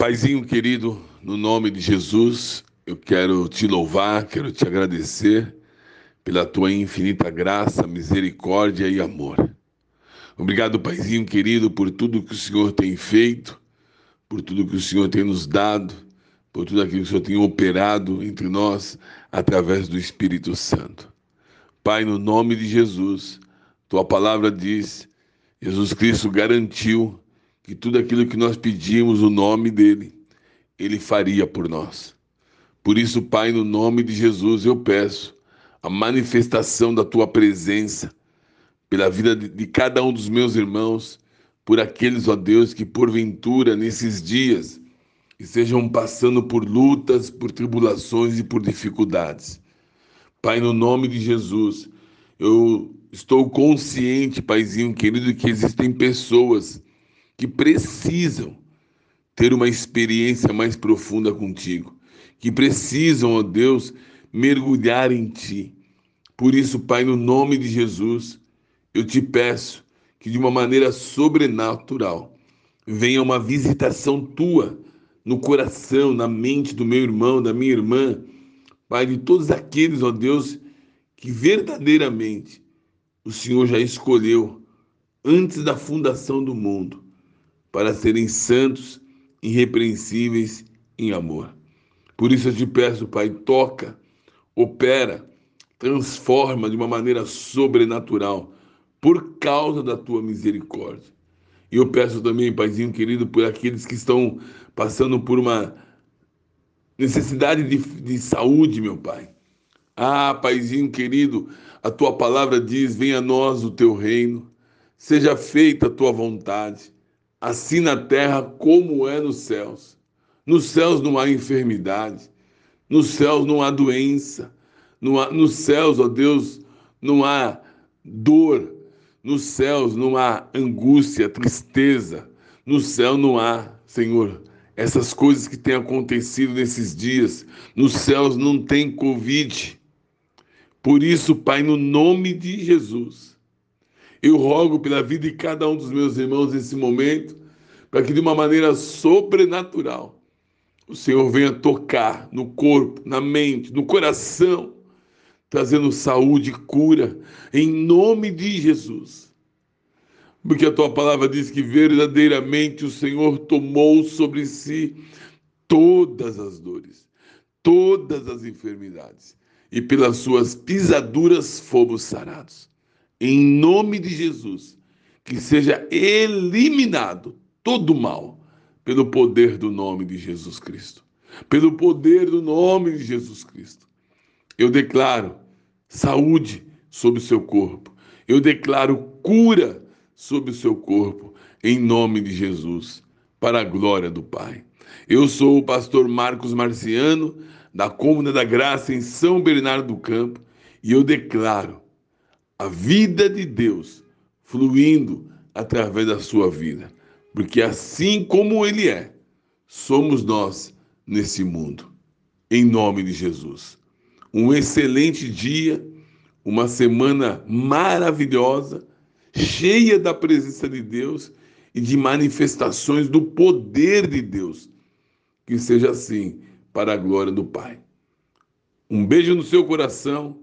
Paizinho querido, no nome de Jesus, eu quero te louvar, quero te agradecer pela tua infinita graça, misericórdia e amor. Obrigado, Paizinho querido, por tudo que o Senhor tem feito, por tudo que o Senhor tem nos dado, por tudo aquilo que o Senhor tem operado entre nós através do Espírito Santo. Pai, no nome de Jesus, tua palavra diz, Jesus Cristo garantiu que tudo aquilo que nós pedimos o nome dele, ele faria por nós. Por isso, Pai, no nome de Jesus, eu peço a manifestação da tua presença pela vida de cada um dos meus irmãos, por aqueles, ó Deus, que porventura nesses dias estejam passando por lutas, por tribulações e por dificuldades. Pai, no nome de Jesus, eu estou consciente, Paizinho querido, que existem pessoas que precisam ter uma experiência mais profunda contigo, que precisam, ó Deus, mergulhar em ti. Por isso, Pai, no nome de Jesus, eu te peço que de uma maneira sobrenatural venha uma visitação tua no coração, na mente do meu irmão, da minha irmã, Pai, de todos aqueles, ó Deus, que verdadeiramente o Senhor já escolheu antes da fundação do mundo para serem santos, irrepreensíveis em amor. Por isso eu te peço, Pai, toca, opera, transforma de uma maneira sobrenatural, por causa da tua misericórdia. E eu peço também, Paizinho querido, por aqueles que estão passando por uma necessidade de, de saúde, meu Pai. Ah, Paizinho querido, a tua palavra diz: venha a nós o teu reino, seja feita a tua vontade assim na terra como é nos céus. Nos céus não há enfermidade, nos céus não há doença, não há, nos céus, ó Deus, não há dor, nos céus não há angústia, tristeza, no céu não há, Senhor, essas coisas que têm acontecido nesses dias, nos céus não tem Covid. Por isso, Pai, no nome de Jesus, eu rogo pela vida de cada um dos meus irmãos nesse momento, para que de uma maneira sobrenatural o Senhor venha tocar no corpo, na mente, no coração, trazendo saúde e cura, em nome de Jesus. Porque a tua palavra diz que verdadeiramente o Senhor tomou sobre si todas as dores, todas as enfermidades, e pelas suas pisaduras fomos sarados em nome de Jesus, que seja eliminado todo mal pelo poder do nome de Jesus Cristo. Pelo poder do nome de Jesus Cristo. Eu declaro saúde sobre o seu corpo. Eu declaro cura sobre o seu corpo, em nome de Jesus, para a glória do Pai. Eu sou o pastor Marcos Marciano, da Cômoda da Graça, em São Bernardo do Campo, e eu declaro a vida de Deus fluindo através da sua vida. Porque assim como Ele é, somos nós nesse mundo. Em nome de Jesus. Um excelente dia, uma semana maravilhosa, cheia da presença de Deus e de manifestações do poder de Deus. Que seja assim, para a glória do Pai. Um beijo no seu coração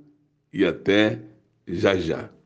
e até já já.